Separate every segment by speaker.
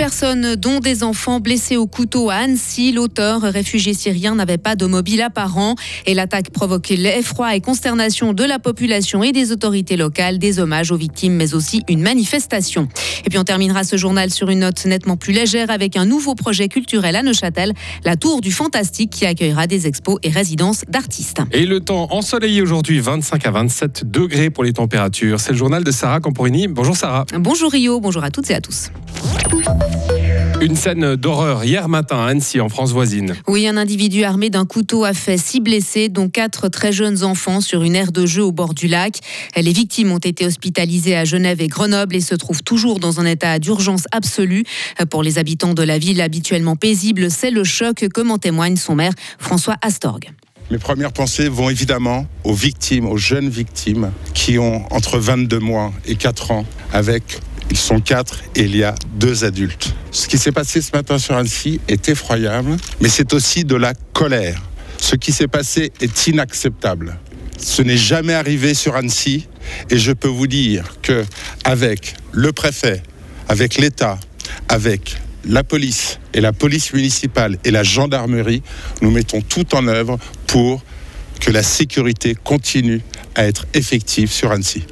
Speaker 1: personnes, dont des enfants blessés au couteau à Annecy. L'auteur, réfugié syrien, n'avait pas de mobile apparent et l'attaque provoquait l'effroi et consternation de la population et des autorités locales, des hommages aux victimes, mais aussi une manifestation. Et puis on terminera ce journal sur une note nettement plus légère avec un nouveau projet culturel à Neuchâtel, la Tour du Fantastique qui accueillera des expos et résidences d'artistes.
Speaker 2: Et le temps ensoleillé aujourd'hui, 25 à 27 degrés pour les températures. C'est le journal de Sarah Camporini. Bonjour Sarah.
Speaker 1: Bonjour Rio, bonjour à toutes et à tous.
Speaker 2: Une scène d'horreur hier matin à Annecy, en France voisine.
Speaker 1: Oui, un individu armé d'un couteau a fait six blessés, dont quatre très jeunes enfants, sur une aire de jeu au bord du lac. Les victimes ont été hospitalisées à Genève et Grenoble et se trouvent toujours dans un état d'urgence absolue. Pour les habitants de la ville habituellement paisible, c'est le choc, comme en témoigne son maire François Astorg.
Speaker 3: Mes premières pensées vont évidemment aux victimes, aux jeunes victimes qui ont entre 22 mois et 4 ans avec ils sont quatre et il y a deux adultes. Ce qui s'est passé ce matin sur Annecy est effroyable, mais c'est aussi de la colère. Ce qui s'est passé est inacceptable. Ce n'est jamais arrivé sur Annecy et je peux vous dire que avec le préfet, avec l'État, avec la police et la police municipale et la gendarmerie, nous mettons tout en œuvre pour que la sécurité continue à être effective sur Annecy.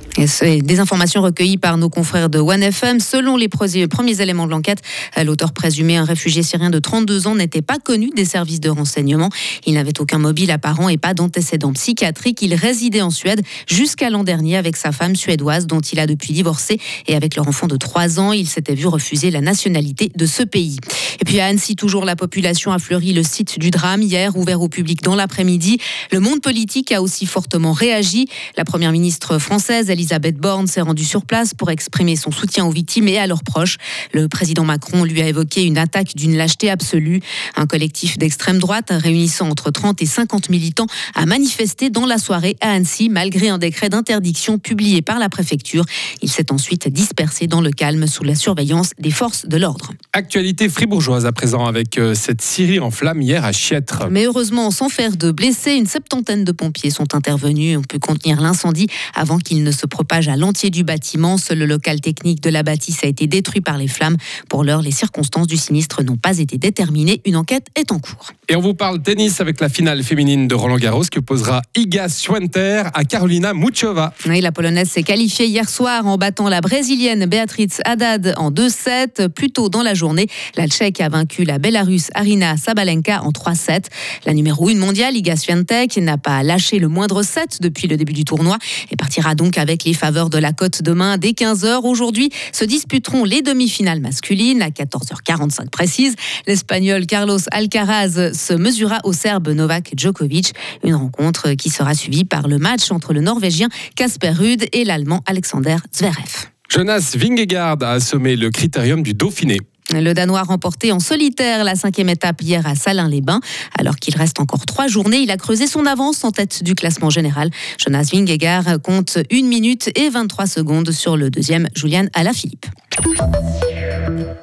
Speaker 1: Et des informations recueillies par nos confrères de OneFM. Selon les premiers éléments de l'enquête, euh, l'auteur présumé, un réfugié syrien de 32 ans, n'était pas connu des services de renseignement. Il n'avait aucun mobile apparent et pas d'antécédents psychiatriques. Il résidait en Suède jusqu'à l'an dernier avec sa femme suédoise dont il a depuis divorcé et avec leur enfant de 3 ans. Il s'était vu refuser la nationalité de ce pays. Et puis à Annecy, toujours la population a fleuri le site du drame hier, ouvert au public dans l'après-midi. Le monde politique a aussi fortement réagi. La première ministre française, Elisabeth Borne s'est rendue sur place pour exprimer son soutien aux victimes et à leurs proches. Le président Macron lui a évoqué une attaque d'une lâcheté absolue. Un collectif d'extrême droite réunissant entre 30 et 50 militants a manifesté dans la soirée à Annecy malgré un décret d'interdiction publié par la préfecture. Il s'est ensuite dispersé dans le calme sous la surveillance des forces de l'ordre.
Speaker 2: Actualité fribourgeoise à présent avec euh, cette Syrie en flamme hier à Chiètre.
Speaker 1: Mais heureusement, sans faire de blessés, une septantaine de pompiers sont intervenus. On peut contenir l'incendie avant qu'il ne se propage à l'entier du bâtiment. Seul le local technique de la bâtisse a été détruit par les flammes. Pour l'heure, les circonstances du sinistre n'ont pas été déterminées. Une enquête est en cours.
Speaker 2: Et on vous parle tennis avec la finale féminine de Roland Garros qui opposera Iga Swiatek à Carolina Muchova.
Speaker 1: Oui, la Polonaise s'est qualifiée hier soir en battant la Brésilienne Beatrice Haddad en 2-7. Plus tôt dans la journée, la Tchèque a vaincu la Bélarusse Arina Sabalenka en 3-7. La numéro 1 mondiale, Iga Swiatek, n'a pas lâché le moindre set depuis le début du tournoi et partira donc avec les faveurs de la côte demain dès 15h. Aujourd'hui se disputeront les demi-finales masculines à 14h45 précise. L'Espagnol Carlos Alcaraz se mesurera au Serbe Novak Djokovic. Une rencontre qui sera suivie par le match entre le Norvégien Casper Ruud et l'Allemand Alexander Zverev.
Speaker 2: Jonas Vingegaard a assommé le critérium du Dauphiné.
Speaker 1: Le Danois remporté en solitaire la cinquième étape hier à Salins-les-Bains. Alors qu'il reste encore trois journées, il a creusé son avance en tête du classement général. Jonas Vingegaard compte 1 minute et 23 secondes sur le deuxième, Julian Alaphilippe.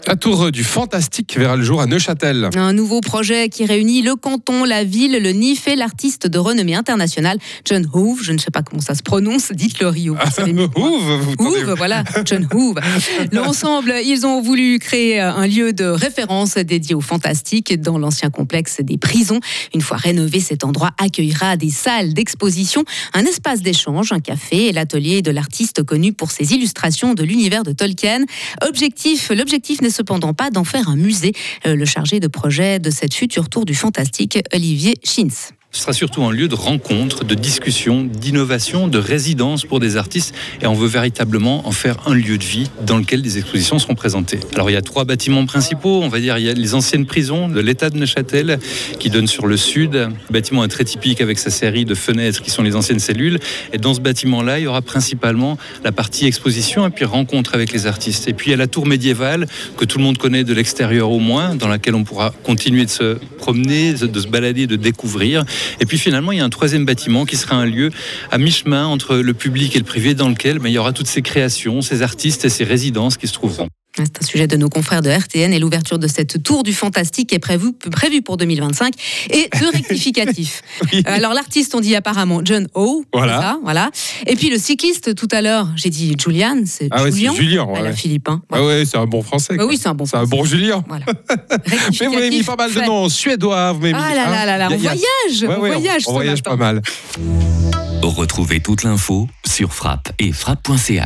Speaker 2: La tour du fantastique verra le jour à Neuchâtel.
Speaker 1: Un nouveau projet qui réunit le canton, la ville, le NIF et l'artiste de renommée internationale, John Hoove. Je ne sais pas comment ça se prononce, dites-le Rio.
Speaker 2: Hoove,
Speaker 1: Hoove, voilà, John Hoove. L'ensemble, ils ont voulu créer un lieu de référence dédié au fantastique dans l'ancien complexe des prisons. Une fois rénové, cet endroit accueillera des salles d'exposition, un espace d'échange, un café et l'atelier de l'artiste connu pour ses illustrations de l'univers de Tolkien. Objectif, l'objectif n'est cependant pas d'en faire un musée. Euh, le chargé de projet de cette future tour du fantastique, Olivier Schins.
Speaker 4: Ce sera surtout un lieu de rencontre, de discussion, d'innovation, de résidence pour des artistes. Et on veut véritablement en faire un lieu de vie dans lequel des expositions seront présentées. Alors il y a trois bâtiments principaux. On va dire il y a les anciennes prisons de l'État de Neuchâtel qui donnent sur le sud. Le bâtiment est très typique avec sa série de fenêtres qui sont les anciennes cellules. Et dans ce bâtiment-là, il y aura principalement la partie exposition et puis rencontre avec les artistes. Et puis il y a la tour médiévale que tout le monde connaît de l'extérieur au moins, dans laquelle on pourra continuer de se promener, de se balader, de découvrir. Et puis finalement, il y a un troisième bâtiment qui sera un lieu à mi-chemin entre le public et le privé dans lequel ben, il y aura toutes ces créations, ces artistes et ces résidences qui se trouveront.
Speaker 1: C'est un sujet de nos confrères de RTN et l'ouverture de cette tour du fantastique est prévue prévue pour 2025 et deux rectificatifs.
Speaker 2: Oui.
Speaker 1: Alors l'artiste, on dit apparemment John O.
Speaker 2: Voilà.
Speaker 1: ça, voilà. Et puis le cycliste, tout à l'heure, j'ai dit Julian, c'est
Speaker 2: Ah ouais, c'est
Speaker 1: Julien. Ah,
Speaker 2: ouais.
Speaker 1: la Philippe. hein.
Speaker 2: Ah ouais, c'est un bon français.
Speaker 1: Bah
Speaker 2: quoi.
Speaker 1: oui, c'est un bon
Speaker 2: C'est un bon Julien.
Speaker 1: Voilà.
Speaker 2: Mais vous m'avez mis pas mal de noms suédois. Vous m'avez mis,
Speaker 1: Ah là là
Speaker 2: hein.
Speaker 1: là là,
Speaker 2: a-
Speaker 1: on voyage,
Speaker 2: Ouais,
Speaker 1: on
Speaker 2: ouais,
Speaker 1: voyage
Speaker 2: on voyage pas mal.
Speaker 5: Retrouvez toute l'info sur frappe et frappe.ch.